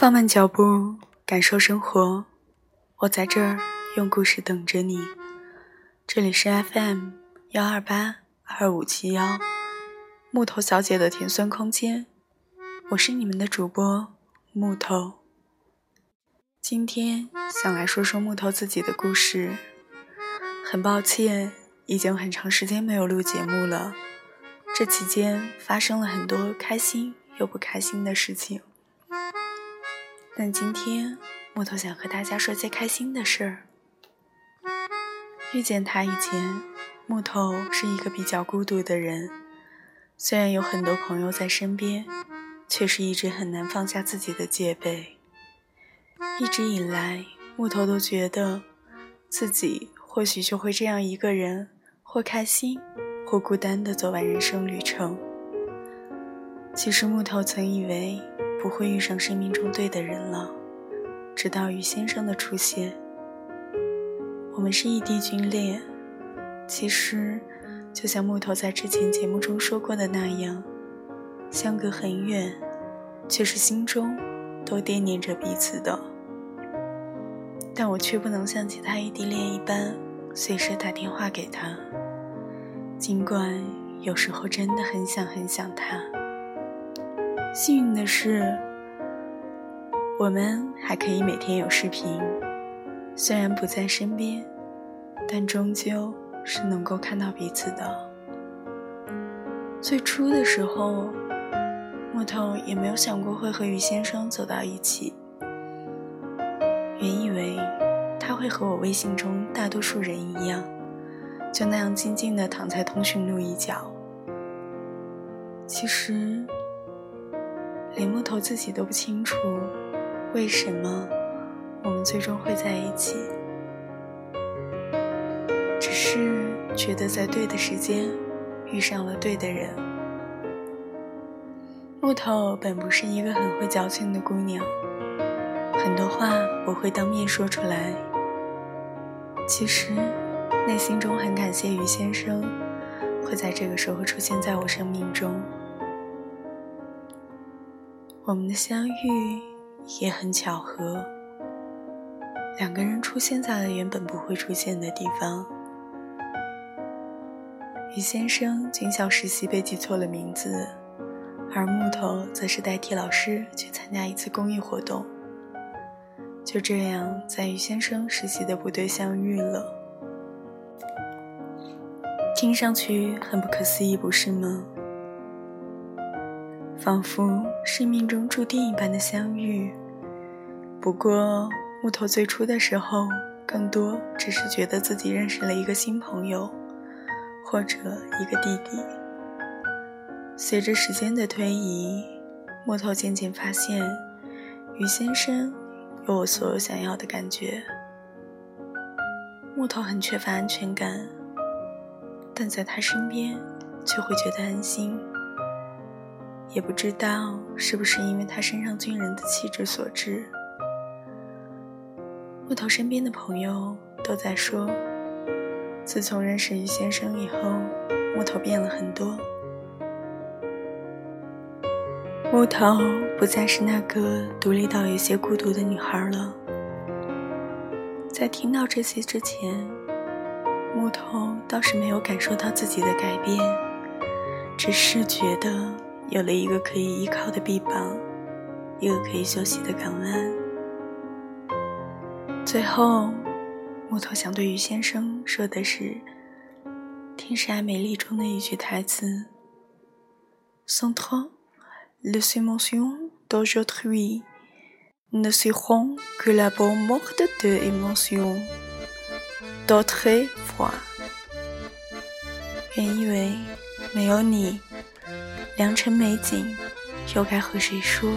放慢脚步，感受生活。我在这儿用故事等着你。这里是 FM 幺二八二五七幺木头小姐的甜酸空间。我是你们的主播木头。今天想来说说木头自己的故事。很抱歉，已经很长时间没有录节目了。这期间发生了很多开心又不开心的事情。但今天木头想和大家说些开心的事儿。遇见他以前，木头是一个比较孤独的人，虽然有很多朋友在身边，却是一直很难放下自己的戒备。一直以来，木头都觉得自己或许就会这样一个人，或开心，或孤单的走完人生旅程。其实木头曾以为。不会遇上生命中对的人了，直到于先生的出现。我们是异地军恋，其实就像木头在之前节目中说过的那样，相隔很远，却是心中都惦念着彼此的。但我却不能像其他异地恋一般，随时打电话给他，尽管有时候真的很想很想他。幸运的是，我们还可以每天有视频，虽然不在身边，但终究是能够看到彼此的。最初的时候，木头也没有想过会和于先生走到一起，原以为他会和我微信中大多数人一样，就那样静静地躺在通讯录一角。其实。连木头自己都不清楚，为什么我们最终会在一起。只是觉得在对的时间遇上了对的人。木头本不是一个很会矫情的姑娘，很多话我会当面说出来。其实内心中很感谢于先生会在这个时候出现在我生命中。我们的相遇也很巧合，两个人出现在了原本不会出现的地方。于先生军校实习被记错了名字，而木头则是代替老师去参加一次公益活动。就这样，在于先生实习的部队相遇了。听上去很不可思议，不是吗？仿佛是命中注定一般的相遇。不过，木头最初的时候，更多只是觉得自己认识了一个新朋友，或者一个弟弟。随着时间的推移，木头渐渐发现，于先生有我所有想要的感觉。木头很缺乏安全感，但在他身边，却会觉得安心。也不知道是不是因为他身上军人的气质所致，木头身边的朋友都在说，自从认识于先生以后，木头变了很多。木头不再是那个独立到有些孤独的女孩了。在听到这些之前，木头倒是没有感受到自己的改变，只是觉得。有了一个可以依靠的臂膀，一个可以休息的港湾。最后，木头想对于先生说的是《天使爱美丽》中的一句台词：“Sans toi, les émotions d'aujourd'hui ne seront que la bonne morte de émotions d'autrefois。”原以为没有你。良辰美景，又该和谁说？